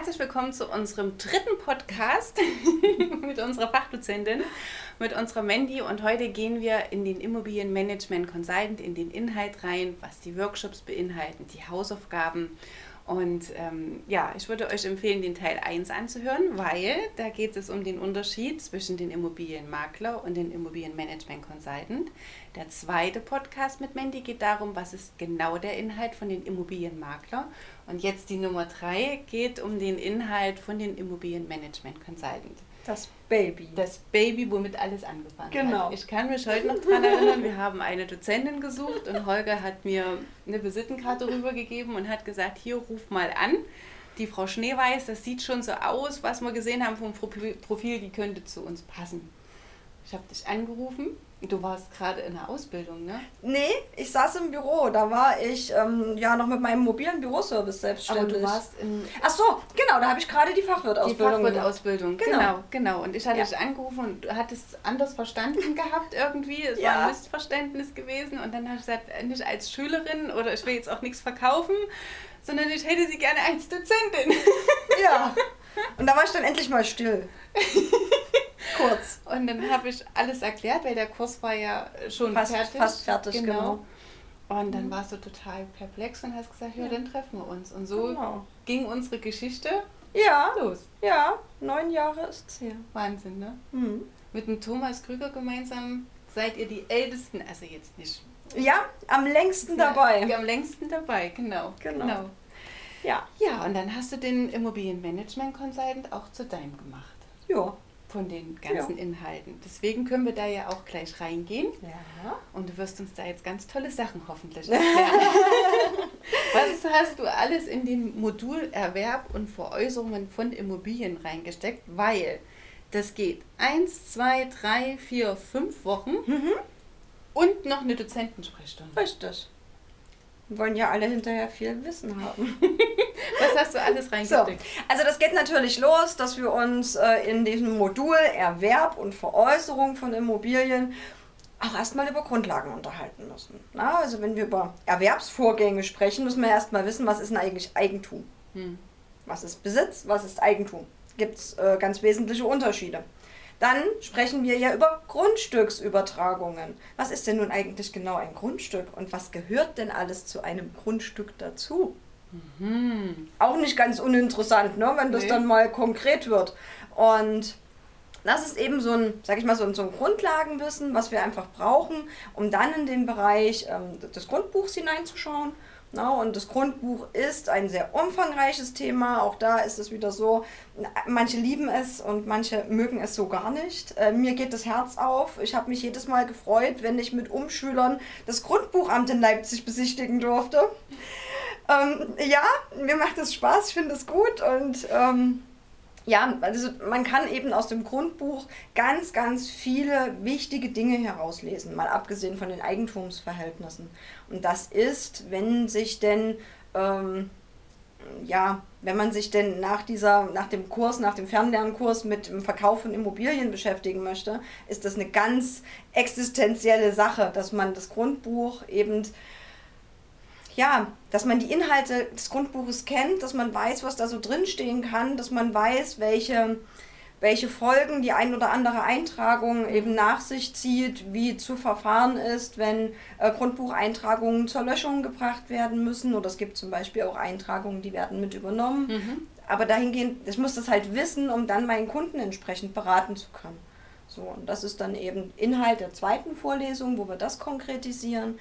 herzlich willkommen zu unserem dritten Podcast mit unserer Fachdozentin, mit unserer Mandy. Und heute gehen wir in den Immobilienmanagement Consultant, in den Inhalt rein, was die Workshops beinhalten, die Hausaufgaben und ähm, ja, ich würde euch empfehlen, den Teil 1 anzuhören, weil da geht es um den Unterschied zwischen den Immobilienmakler und den Immobilienmanagement Consultant. Der zweite Podcast mit Mandy geht darum, was ist genau der Inhalt von den Immobilienmakler. Und jetzt die Nummer 3 geht um den Inhalt von den Immobilienmanagement Consultant. Das Baby. Das Baby, womit alles angefangen genau. hat. Ich kann mich heute noch daran erinnern, wir haben eine Dozentin gesucht und Holger hat mir eine Visitenkarte rübergegeben und hat gesagt, hier ruf mal an. Die Frau Schneeweiß, das sieht schon so aus, was wir gesehen haben vom Profil, die könnte zu uns passen. Ich habe dich angerufen Du warst gerade in der Ausbildung, ne? Nee, ich saß im Büro. Da war ich ähm, ja noch mit meinem mobilen Büroservice selbstständig. Aber du warst in. Ach so, genau, da habe ich gerade die Fachwirtausbildung. Die Fachwirtausbildung, genau. genau, genau. Und ich hatte ja. dich angerufen und du hattest anders verstanden gehabt irgendwie. Es ja. war ein Missverständnis gewesen. Und dann habe ich gesagt, nicht als Schülerin oder ich will jetzt auch nichts verkaufen, sondern ich hätte sie gerne als Dozentin. Ja. Und da war ich dann endlich mal still. Kurz. Und dann habe ich alles erklärt, weil der Kurs war ja schon fast, fertig. Fast fertig, genau. genau. Und dann mhm. warst du total perplex und hast gesagt, ja, ja. dann treffen wir uns. Und so genau. ging unsere Geschichte ja, los. Ja, neun Jahre ist es her. Wahnsinn, ne? Mhm. Mit dem Thomas Krüger gemeinsam seid ihr die Ältesten, also jetzt nicht. Ja, am längsten dabei. Ja, am längsten dabei, genau. Genau. genau. Ja. Ja, und dann hast du den Immobilienmanagement Consultant auch zu deinem gemacht. Ja von den ganzen ja. Inhalten. Deswegen können wir da ja auch gleich reingehen. Ja. Und du wirst uns da jetzt ganz tolle Sachen hoffentlich erklären. Was hast du alles in den Modul Erwerb und Veräußerungen von Immobilien reingesteckt? Weil das geht eins, zwei, drei, vier, fünf Wochen mhm. und noch eine Dozentensprechstunde. Richtig. Wir wollen ja alle hinterher viel Wissen haben. Was hast du alles reingesteckt? So, also das geht natürlich los, dass wir uns äh, in diesem Modul Erwerb und Veräußerung von Immobilien auch erstmal über Grundlagen unterhalten müssen. Na, also wenn wir über Erwerbsvorgänge sprechen, müssen wir erstmal wissen, was ist denn eigentlich Eigentum? Hm. Was ist Besitz, was ist Eigentum? Gibt es äh, ganz wesentliche Unterschiede. Dann sprechen wir ja über Grundstücksübertragungen. Was ist denn nun eigentlich genau ein Grundstück und was gehört denn alles zu einem Grundstück dazu? Mhm. Auch nicht ganz uninteressant, ne, wenn das nee. dann mal konkret wird. Und das ist eben so ein, sag ich mal, so ein, so ein Grundlagenwissen, was wir einfach brauchen, um dann in den Bereich ähm, des Grundbuchs hineinzuschauen na, und das Grundbuch ist ein sehr umfangreiches Thema. Auch da ist es wieder so, manche lieben es und manche mögen es so gar nicht. Äh, mir geht das Herz auf. Ich habe mich jedes Mal gefreut, wenn ich mit Umschülern das Grundbuchamt in Leipzig besichtigen durfte. Ähm, ja, mir macht es Spaß, ich finde es gut und ähm, ja, also man kann eben aus dem Grundbuch ganz, ganz viele wichtige Dinge herauslesen, mal abgesehen von den Eigentumsverhältnissen. Und das ist, wenn sich denn, ähm, ja, wenn man sich denn nach dieser, nach dem Kurs, nach dem Fernlernkurs mit dem Verkauf von Immobilien beschäftigen möchte, ist das eine ganz existenzielle Sache, dass man das Grundbuch eben ja, dass man die Inhalte des Grundbuches kennt, dass man weiß, was da so drinstehen kann, dass man weiß, welche, welche Folgen die ein oder andere Eintragung eben nach sich zieht, wie zu verfahren ist, wenn äh, Grundbucheintragungen zur Löschung gebracht werden müssen. Oder es gibt zum Beispiel auch Eintragungen, die werden mit übernommen. Mhm. Aber dahingehend, ich muss das halt wissen, um dann meinen Kunden entsprechend beraten zu können. So, und das ist dann eben Inhalt der zweiten Vorlesung, wo wir das konkretisieren.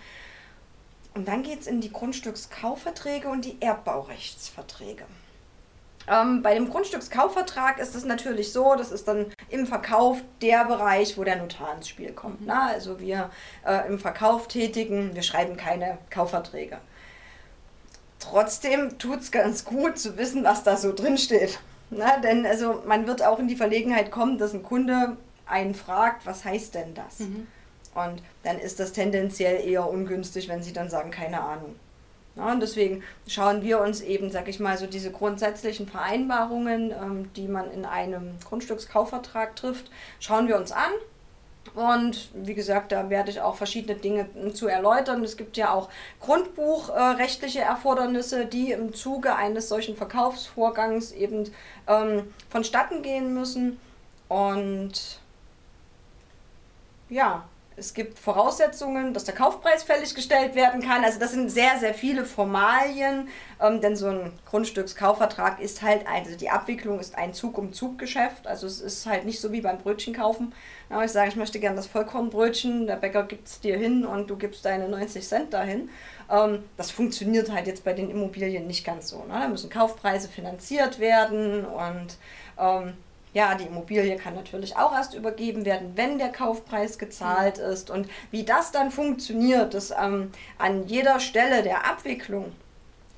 Und dann geht es in die Grundstückskaufverträge und die Erbbaurechtsverträge. Ähm, bei dem Grundstückskaufvertrag ist es natürlich so, das ist dann im Verkauf der Bereich, wo der Notar ins Spiel kommt. Na, also wir äh, im Verkauf tätigen, wir schreiben keine Kaufverträge. Trotzdem tut es ganz gut zu wissen, was da so drin steht. Na, denn also man wird auch in die Verlegenheit kommen, dass ein Kunde einen fragt, was heißt denn das? Mhm. Und dann ist das tendenziell eher ungünstig, wenn sie dann sagen, keine Ahnung. Ja, und deswegen schauen wir uns eben, sag ich mal, so diese grundsätzlichen Vereinbarungen, ähm, die man in einem Grundstückskaufvertrag trifft, schauen wir uns an Und wie gesagt, da werde ich auch verschiedene Dinge zu erläutern. Es gibt ja auch grundbuchrechtliche Erfordernisse, die im Zuge eines solchen Verkaufsvorgangs eben ähm, vonstatten gehen müssen. Und ja, es gibt Voraussetzungen, dass der Kaufpreis fällig gestellt werden kann. Also das sind sehr, sehr viele Formalien, ähm, denn so ein Grundstückskaufvertrag ist halt, also die Abwicklung ist ein Zug-um-Zug-Geschäft. Also es ist halt nicht so wie beim Brötchen kaufen. Ja, ich sage, ich möchte gerne das Vollkornbrötchen, der Bäcker gibt es dir hin und du gibst deine 90 Cent dahin. Ähm, das funktioniert halt jetzt bei den Immobilien nicht ganz so. Ne? Da müssen Kaufpreise finanziert werden und ähm, ja, die Immobilie kann natürlich auch erst übergeben werden, wenn der Kaufpreis gezahlt mhm. ist. Und wie das dann funktioniert, dass ähm, an jeder Stelle der Abwicklung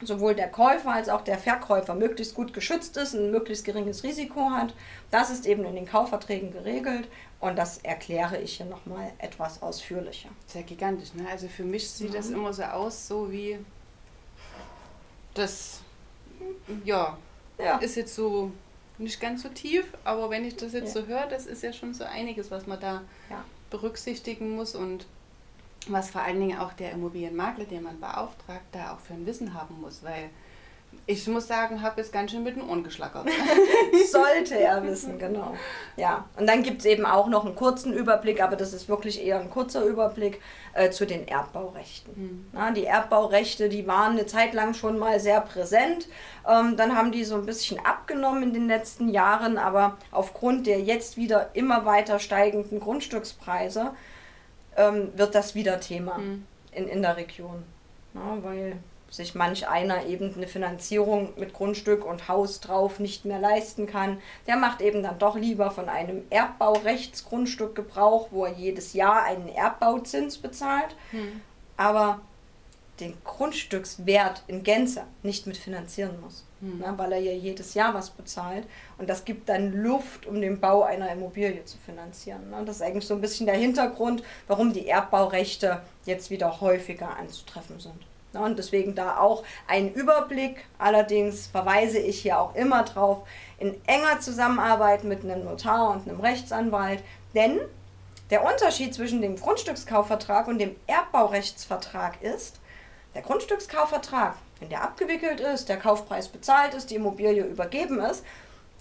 sowohl der Käufer als auch der Verkäufer möglichst gut geschützt ist, ein möglichst geringes Risiko hat, das ist eben in den Kaufverträgen geregelt. Und das erkläre ich hier nochmal etwas ausführlicher. Sehr gigantisch, ne? Also für mich sieht mhm. das immer so aus, so wie das, ja, ja. ist jetzt so nicht ganz so tief, aber wenn ich das jetzt ja. so höre, das ist ja schon so einiges, was man da ja. berücksichtigen muss und was vor allen Dingen auch der Immobilienmakler, den man beauftragt, da auch für ein Wissen haben muss, weil ich muss sagen, habe jetzt ganz schön mit den Ohren geschlackert. Sollte er wissen, genau. Ja, und dann gibt es eben auch noch einen kurzen Überblick, aber das ist wirklich eher ein kurzer Überblick äh, zu den Erbbaurechten. Mhm. Na, die Erbbaurechte, die waren eine Zeit lang schon mal sehr präsent. Ähm, dann haben die so ein bisschen abgenommen in den letzten Jahren, aber aufgrund der jetzt wieder immer weiter steigenden Grundstückspreise ähm, wird das wieder Thema mhm. in, in der Region. Na, weil sich manch einer eben eine Finanzierung mit Grundstück und Haus drauf nicht mehr leisten kann, der macht eben dann doch lieber von einem Erbbaurechtsgrundstück Gebrauch, wo er jedes Jahr einen Erbbauzins bezahlt, hm. aber den Grundstückswert in Gänze nicht mit finanzieren muss, hm. ne, weil er ja jedes Jahr was bezahlt und das gibt dann Luft, um den Bau einer Immobilie zu finanzieren. Ne. Das ist eigentlich so ein bisschen der Hintergrund, warum die Erbbaurechte jetzt wieder häufiger anzutreffen sind. Und deswegen da auch ein Überblick. Allerdings verweise ich hier auch immer drauf, in enger Zusammenarbeit mit einem Notar und einem Rechtsanwalt. Denn der Unterschied zwischen dem Grundstückskaufvertrag und dem Erbbaurechtsvertrag ist, der Grundstückskaufvertrag, wenn der abgewickelt ist, der Kaufpreis bezahlt ist, die Immobilie übergeben ist,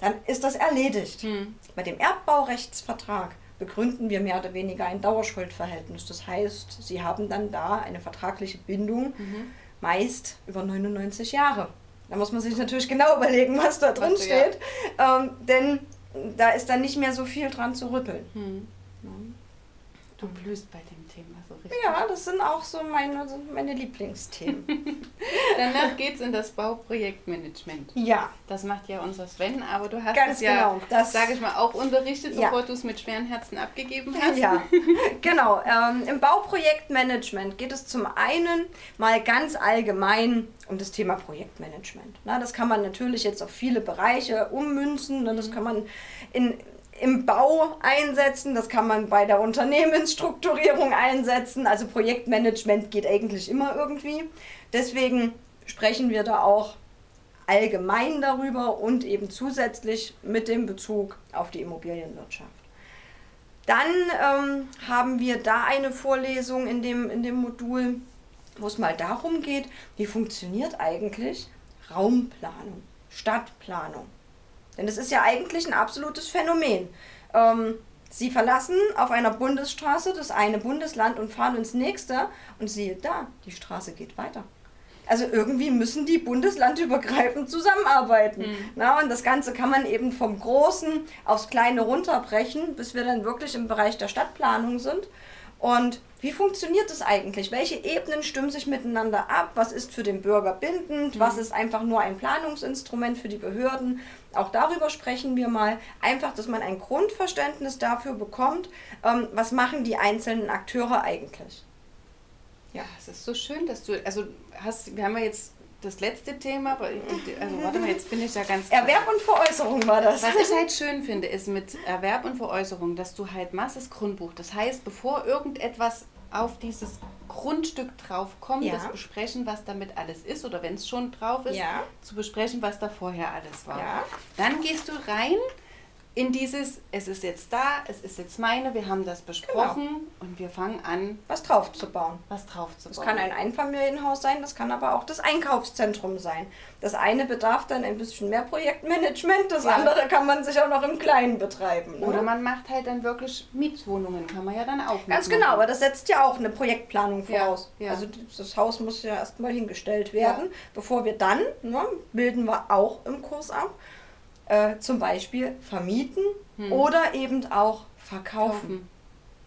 dann ist das erledigt. Hm. Bei dem Erbbaurechtsvertrag begründen wir mehr oder weniger ein Dauerschuldverhältnis. Das heißt, sie haben dann da eine vertragliche Bindung, mhm. meist über 99 Jahre. Da muss man sich natürlich genau überlegen, was da drin was steht, ja. ähm, denn da ist dann nicht mehr so viel dran zu rütteln. Mhm. Du blühst bei dem Thema so richtig. Ja, das sind auch so meine, meine Lieblingsthemen. Danach geht es in das Bauprojektmanagement. Ja. Das macht ja unser Sven, aber du hast Ganz es ja, genau, sage ich mal, auch unterrichtet, ja. bevor du es mit schweren Herzen abgegeben hast. Ja, genau. Ähm, Im Bauprojektmanagement geht es zum einen mal ganz allgemein um das Thema Projektmanagement. Na, das kann man natürlich jetzt auf viele Bereiche ummünzen. Ne? Das kann man in im Bau einsetzen, das kann man bei der Unternehmensstrukturierung einsetzen. Also Projektmanagement geht eigentlich immer irgendwie. Deswegen sprechen wir da auch allgemein darüber und eben zusätzlich mit dem Bezug auf die Immobilienwirtschaft. Dann ähm, haben wir da eine Vorlesung in dem, in dem Modul, wo es mal darum geht, wie funktioniert eigentlich Raumplanung, Stadtplanung. Denn das ist ja eigentlich ein absolutes Phänomen. Ähm, sie verlassen auf einer Bundesstraße das eine Bundesland und fahren ins nächste und siehe da, die Straße geht weiter. Also irgendwie müssen die bundeslandübergreifend zusammenarbeiten. Mhm. Na, und das Ganze kann man eben vom Großen aufs Kleine runterbrechen, bis wir dann wirklich im Bereich der Stadtplanung sind. Und wie funktioniert das eigentlich? Welche Ebenen stimmen sich miteinander ab? Was ist für den Bürger bindend? Mhm. Was ist einfach nur ein Planungsinstrument für die Behörden? Auch darüber sprechen wir mal. Einfach, dass man ein Grundverständnis dafür bekommt, ähm, was machen die einzelnen Akteure eigentlich. Ja, es ist so schön, dass du, also hast, wir haben ja jetzt das letzte Thema, also warte mal, jetzt bin ich ja ganz. Erwerb und Veräußerung war das. Was ich halt schön finde, ist mit Erwerb und Veräußerung, dass du halt machst das Grundbuch. Das heißt, bevor irgendetwas auf dieses Grundstück drauf kommt, ja. das besprechen, was damit alles ist, oder wenn es schon drauf ist, ja. zu besprechen, was da vorher alles war. Ja. Dann gehst du rein in dieses, es ist jetzt da, es ist jetzt meine, wir haben das besprochen genau. und wir fangen an, was drauf zu bauen. Was drauf zu bauen. Das kann ein Einfamilienhaus sein, das kann aber auch das Einkaufszentrum sein. Das eine bedarf dann ein bisschen mehr Projektmanagement, das ja. andere kann man sich auch noch im Kleinen betreiben. Ne? Oder man macht halt dann wirklich Mietwohnungen, kann man ja dann auch. Ganz genau, aber das setzt ja auch eine Projektplanung voraus. Ja, ja. Also das Haus muss ja erstmal hingestellt werden, bevor wir dann, ne, bilden wir auch im Kurs ab äh, zum Beispiel vermieten hm. oder eben auch verkaufen.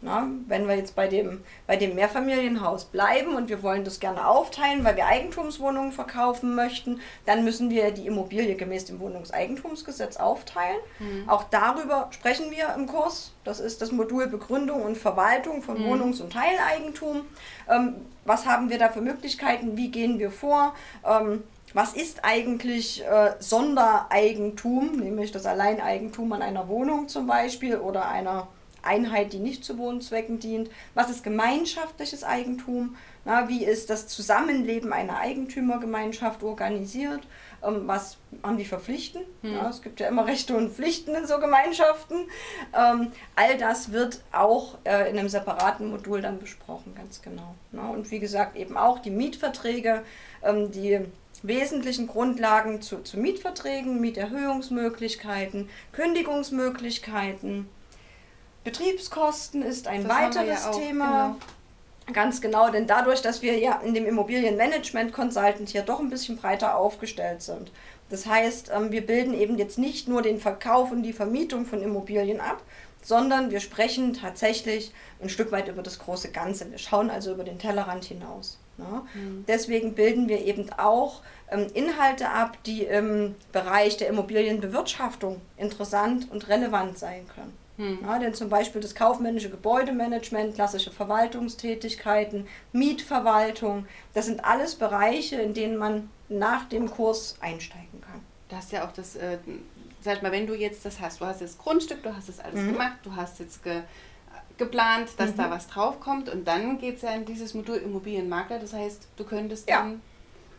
Na, wenn wir jetzt bei dem, bei dem Mehrfamilienhaus bleiben und wir wollen das gerne aufteilen, weil wir Eigentumswohnungen verkaufen möchten, dann müssen wir die Immobilie gemäß dem Wohnungseigentumsgesetz aufteilen. Mhm. Auch darüber sprechen wir im Kurs. Das ist das Modul Begründung und Verwaltung von mhm. Wohnungs- und Teileigentum. Ähm, was haben wir da für Möglichkeiten? Wie gehen wir vor? Ähm, was ist eigentlich äh, Sondereigentum, nämlich das Alleineigentum an einer Wohnung zum Beispiel oder einer Einheit, die nicht zu Wohnzwecken dient? Was ist gemeinschaftliches Eigentum? Na, wie ist das Zusammenleben einer Eigentümergemeinschaft organisiert? Ähm, was haben die verpflichten? Hm. Ja, es gibt ja immer Rechte und Pflichten in so Gemeinschaften. Ähm, all das wird auch äh, in einem separaten Modul dann besprochen, ganz genau. Na, und wie gesagt, eben auch die Mietverträge, ähm, die wesentlichen Grundlagen zu, zu Mietverträgen, Mieterhöhungsmöglichkeiten, Kündigungsmöglichkeiten. Betriebskosten ist ein das weiteres ja Thema. Genau. Ganz genau, denn dadurch, dass wir ja in dem Immobilienmanagement Consultant hier doch ein bisschen breiter aufgestellt sind. Das heißt, ähm, wir bilden eben jetzt nicht nur den Verkauf und die Vermietung von Immobilien ab, sondern wir sprechen tatsächlich ein Stück weit über das große Ganze. Wir schauen also über den Tellerrand hinaus. Ne? Mhm. Deswegen bilden wir eben auch ähm, Inhalte ab, die im Bereich der Immobilienbewirtschaftung interessant und relevant sein können. Mhm. Ja, denn zum Beispiel das kaufmännische Gebäudemanagement, klassische Verwaltungstätigkeiten, Mietverwaltung, das sind alles Bereiche, in denen man nach dem Kurs einsteigen kann. Das ist ja auch das, äh, sag mal, wenn du jetzt das hast, du hast jetzt Grundstück, du hast das alles mhm. gemacht, du hast jetzt ge geplant, dass mhm. da was draufkommt und dann geht es ja in dieses Modul Immobilienmakler. Das heißt, du könntest ja. dann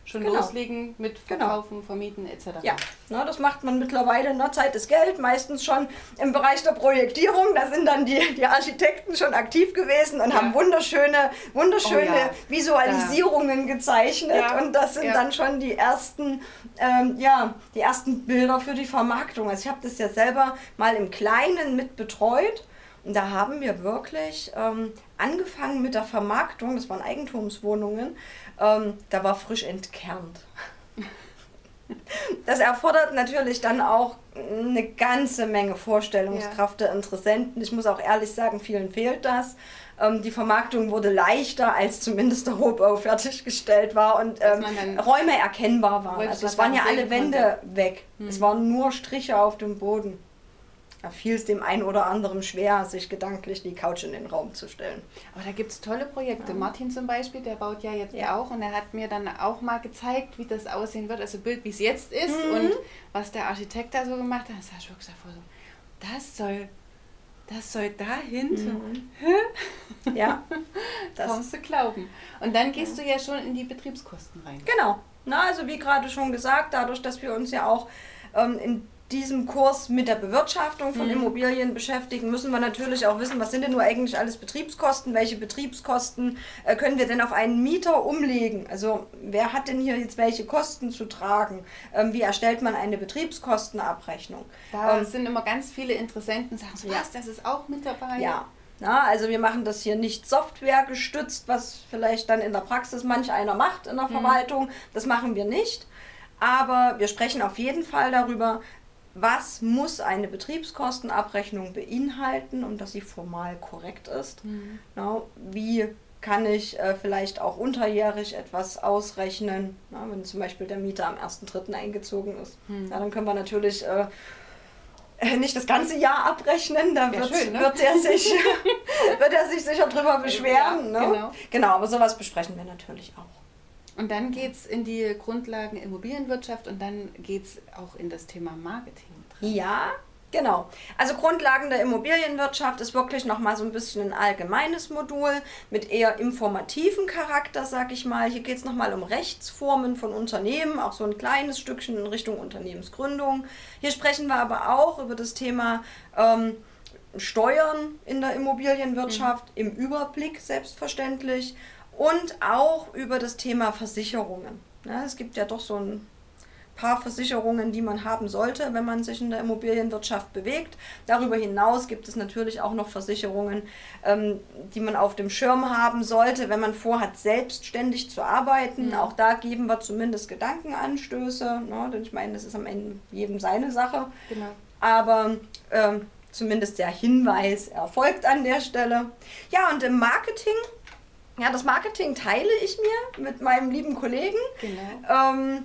schon genau. loslegen mit genau. Verkaufen, genau. Vermieten etc. Ja, Na, das macht man mittlerweile in der Zeit des Geld, meistens schon im Bereich der Projektierung. Da sind dann die, die Architekten schon aktiv gewesen und ja. haben wunderschöne, wunderschöne oh, ja. Visualisierungen ja. gezeichnet und das sind dann schon die ersten, ähm, ja, die ersten Bilder für die Vermarktung. Also ich habe das ja selber mal im Kleinen mit betreut und da haben wir wirklich ähm, angefangen mit der Vermarktung, das waren Eigentumswohnungen, ähm, da war frisch entkernt. Das erfordert natürlich dann auch eine ganze Menge Vorstellungskraft der Interessenten. Ich muss auch ehrlich sagen, vielen fehlt das. Ähm, die Vermarktung wurde leichter, als zumindest der Rohbau fertiggestellt war und ähm, Räume erkennbar waren. Also es waren ja alle Wände konnte. weg. Hm. Es waren nur Striche auf dem Boden da fiel es dem einen oder anderen schwer, sich gedanklich die Couch in den Raum zu stellen. Aber da gibt es tolle Projekte. Ja. Martin zum Beispiel, der baut ja jetzt ja. auch und er hat mir dann auch mal gezeigt, wie das aussehen wird, also Bild, wie es jetzt ist mhm. und was der Architekt da so gemacht hat. Das habe ich wirklich davor so, das soll, das soll dahin. Mhm. ja. Das kommst du glauben. Und dann gehst ja. du ja schon in die Betriebskosten rein. Genau. Na, also wie gerade schon gesagt, dadurch, dass wir uns ja auch ähm, in diesem Kurs mit der Bewirtschaftung von mhm. Immobilien beschäftigen, müssen wir natürlich auch wissen, was sind denn nur eigentlich alles Betriebskosten, welche Betriebskosten äh, können wir denn auf einen Mieter umlegen? Also wer hat denn hier jetzt welche Kosten zu tragen? Ähm, wie erstellt man eine Betriebskostenabrechnung? Da ähm, sind immer ganz viele Interessenten, sagen so, ja. was, das ist auch mit dabei? Ja. Na, also wir machen das hier nicht softwaregestützt, was vielleicht dann in der Praxis manch einer macht in der mhm. Verwaltung. Das machen wir nicht. Aber wir sprechen auf jeden Fall darüber, was muss eine Betriebskostenabrechnung beinhalten, um dass sie formal korrekt ist. Mhm. Na, wie kann ich äh, vielleicht auch unterjährig etwas ausrechnen, na, wenn zum Beispiel der Mieter am 1.3. eingezogen ist. Mhm. Ja, dann können wir natürlich äh, äh, nicht das ganze Jahr abrechnen, da wird, schön, ne? wird, er sich, wird er sich sicher drüber beschweren. Ja, ne? genau. genau, aber sowas besprechen wir natürlich auch. Und dann geht es in die Grundlagen Immobilienwirtschaft und dann geht es auch in das Thema Marketing. Ja, Genau. Also Grundlagen der Immobilienwirtschaft ist wirklich nochmal so ein bisschen ein allgemeines Modul mit eher informativen Charakter, sag ich mal. Hier geht es nochmal um Rechtsformen von Unternehmen, auch so ein kleines Stückchen in Richtung Unternehmensgründung. Hier sprechen wir aber auch über das Thema ähm, Steuern in der Immobilienwirtschaft, mhm. im Überblick selbstverständlich und auch über das Thema Versicherungen. Ja, es gibt ja doch so ein paar Versicherungen, die man haben sollte, wenn man sich in der Immobilienwirtschaft bewegt. Darüber hinaus gibt es natürlich auch noch Versicherungen, ähm, die man auf dem Schirm haben sollte, wenn man vorhat, selbstständig zu arbeiten. Mhm. Auch da geben wir zumindest Gedankenanstöße. Ne? Denn ich meine, das ist am Ende jedem seine Sache. Genau. Aber ähm, zumindest der Hinweis erfolgt an der Stelle. Ja, und im Marketing ja, das Marketing teile ich mir mit meinem lieben Kollegen. Genau. Ähm,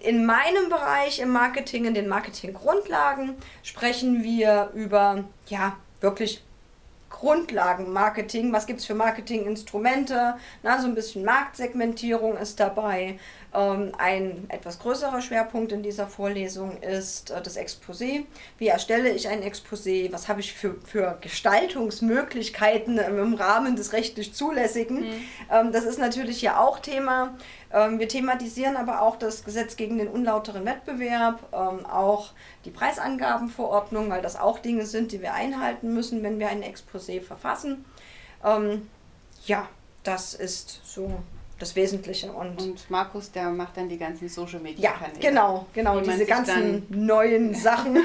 in meinem Bereich im Marketing, in den Marketinggrundlagen, sprechen wir über ja wirklich Grundlagenmarketing. Was gibt es für Marketinginstrumente? Na, so ein bisschen Marktsegmentierung ist dabei. Ähm, ein etwas größerer Schwerpunkt in dieser Vorlesung ist äh, das Exposé. Wie erstelle ich ein Exposé? Was habe ich für, für Gestaltungsmöglichkeiten im Rahmen des rechtlich Zulässigen? Mhm. Ähm, das ist natürlich hier auch Thema. Ähm, wir thematisieren aber auch das Gesetz gegen den unlauteren Wettbewerb, ähm, auch die Preisangabenverordnung, weil das auch Dinge sind, die wir einhalten müssen, wenn wir ein Exposé verfassen. Ähm, ja, das ist so das Wesentliche. Und, und Markus, der macht dann die ganzen Social Media Kanäle. Ja, genau, genau, diese ganzen neuen Sachen.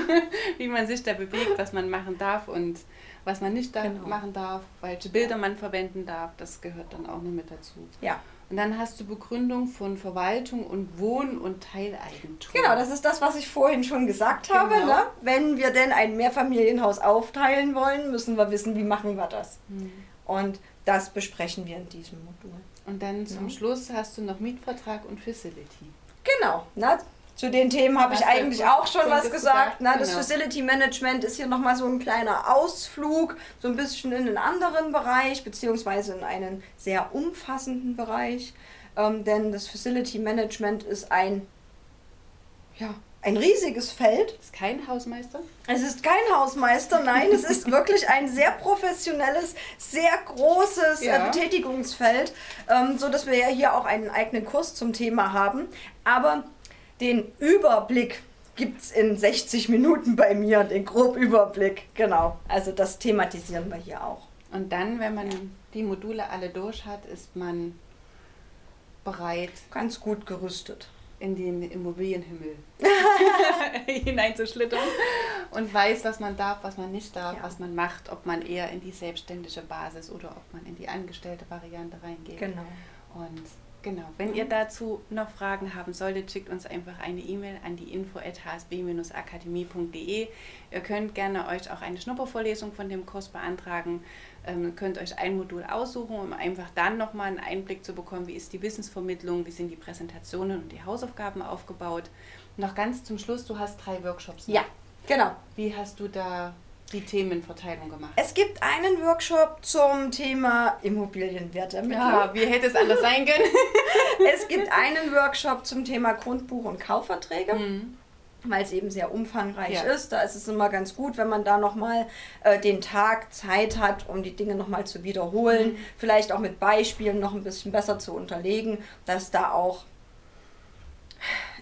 wie man sich da bewegt, was man machen darf und was man nicht da genau. machen darf, welche Bilder man verwenden darf, das gehört dann auch noch mit dazu. Ja. Und dann hast du Begründung von Verwaltung und Wohn- und Teileigentum. Genau, das ist das, was ich vorhin schon gesagt habe. Genau. Ne? Wenn wir denn ein Mehrfamilienhaus aufteilen wollen, müssen wir wissen, wie machen wir das. Mhm. Und das besprechen wir in diesem Modul. Und dann zum ja. Schluss hast du noch Mietvertrag und Facility. Genau. Na, zu den Themen habe ich eigentlich auch schon was gesagt. gesagt. Ne? Das genau. Facility Management ist hier nochmal so ein kleiner Ausflug, so ein bisschen in einen anderen Bereich, beziehungsweise in einen sehr umfassenden Bereich. Ähm, denn das Facility Management ist ein ja, ein riesiges Feld. Ist kein Hausmeister? Es ist kein Hausmeister, nein, es ist wirklich ein sehr professionelles, sehr großes äh, ja. Betätigungsfeld, ähm, so dass wir ja hier auch einen eigenen Kurs zum Thema haben. Aber den Überblick gibt es in 60 Minuten bei mir, den Grobüberblick. Genau, also das thematisieren wir hier auch. Und dann, wenn man die Module alle durch hat, ist man bereit. Ganz gut gerüstet in den Immobilienhimmel hineinzuschlittern und weiß, was man darf, was man nicht darf, ja. was man macht, ob man eher in die selbstständige Basis oder ob man in die angestellte Variante reingeht. Genau. Und genau, wenn ihr dazu noch Fragen haben solltet, schickt uns einfach eine E-Mail an die info@hsb-akademie.de. Ihr könnt gerne euch auch eine Schnuppervorlesung von dem Kurs beantragen ähm, könnt euch ein Modul aussuchen, um einfach dann nochmal einen Einblick zu bekommen, wie ist die Wissensvermittlung, wie sind die Präsentationen und die Hausaufgaben aufgebaut. noch ganz zum Schluss, du hast drei Workshops. Ne? Ja, genau. Wie hast du da die Themenverteilung gemacht? Es gibt einen Workshop zum Thema Immobilienwertermittlung. Ja, wie hätte es anders sein können? es gibt einen Workshop zum Thema Grundbuch und Kaufverträge. Mhm weil es eben sehr umfangreich ja. ist. Da ist es immer ganz gut, wenn man da nochmal äh, den Tag Zeit hat, um die Dinge nochmal zu wiederholen, mhm. vielleicht auch mit Beispielen noch ein bisschen besser zu unterlegen, dass da auch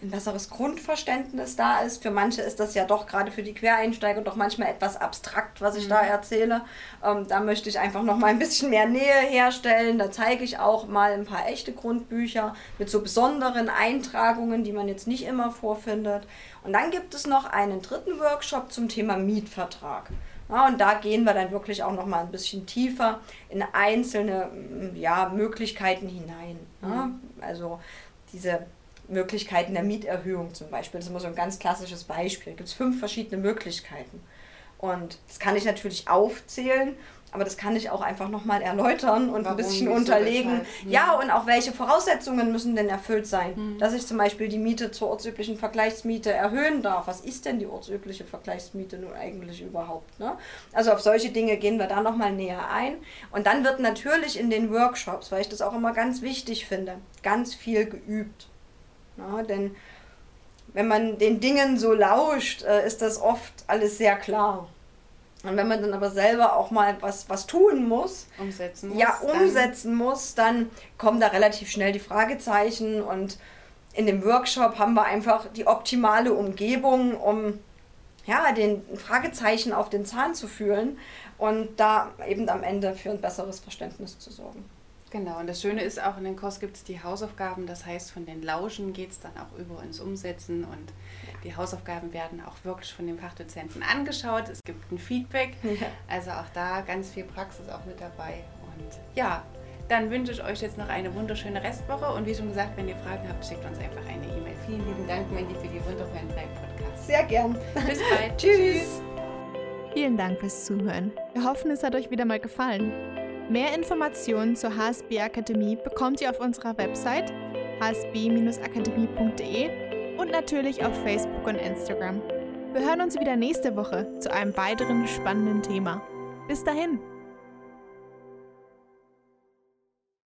ein besseres Grundverständnis da ist. Für manche ist das ja doch gerade für die Quereinsteiger doch manchmal etwas abstrakt, was ich mhm. da erzähle. Ähm, da möchte ich einfach noch mal ein bisschen mehr Nähe herstellen. Da zeige ich auch mal ein paar echte Grundbücher mit so besonderen Eintragungen, die man jetzt nicht immer vorfindet. Und dann gibt es noch einen dritten Workshop zum Thema Mietvertrag. Ja, und da gehen wir dann wirklich auch noch mal ein bisschen tiefer in einzelne ja, Möglichkeiten hinein. Ja? Mhm. Also diese Möglichkeiten der Mieterhöhung zum Beispiel. Das ist immer so ein ganz klassisches Beispiel. Da gibt es fünf verschiedene Möglichkeiten. Und das kann ich natürlich aufzählen, aber das kann ich auch einfach nochmal erläutern und Warum ein bisschen unterlegen. Hm. Ja, und auch welche Voraussetzungen müssen denn erfüllt sein, hm. dass ich zum Beispiel die Miete zur ortsüblichen Vergleichsmiete erhöhen darf. Was ist denn die ortsübliche Vergleichsmiete nun eigentlich überhaupt? Ne? Also auf solche Dinge gehen wir da nochmal näher ein. Und dann wird natürlich in den Workshops, weil ich das auch immer ganz wichtig finde, ganz viel geübt. Ja, denn wenn man den Dingen so lauscht, äh, ist das oft alles sehr klar. Und wenn man dann aber selber auch mal was, was tun muss, umsetzen muss, ja, umsetzen dann muss, dann kommen da relativ schnell die Fragezeichen und in dem Workshop haben wir einfach die optimale Umgebung, um ja, den Fragezeichen auf den Zahn zu fühlen und da eben am Ende für ein besseres Verständnis zu sorgen. Genau, und das Schöne ist auch, in den Kurs gibt es die Hausaufgaben, das heißt, von den Lauschen geht es dann auch über ins Umsetzen und die Hausaufgaben werden auch wirklich von dem Fachdozenten angeschaut. Es gibt ein Feedback, ja. also auch da ganz viel Praxis auch mit dabei. Und ja, dann wünsche ich euch jetzt noch eine wunderschöne Restwoche und wie schon gesagt, wenn ihr Fragen habt, schickt uns einfach eine E-Mail. Vielen lieben Dank, Mandy, für die wundervollen drei Podcasts. Sehr gern. Bis bald. Tschüss. Vielen Dank fürs Zuhören. Wir hoffen, es hat euch wieder mal gefallen. Mehr Informationen zur HSB Akademie bekommt ihr auf unserer Website hsb-akademie.de und natürlich auf Facebook und Instagram. Wir hören uns wieder nächste Woche zu einem weiteren spannenden Thema. Bis dahin!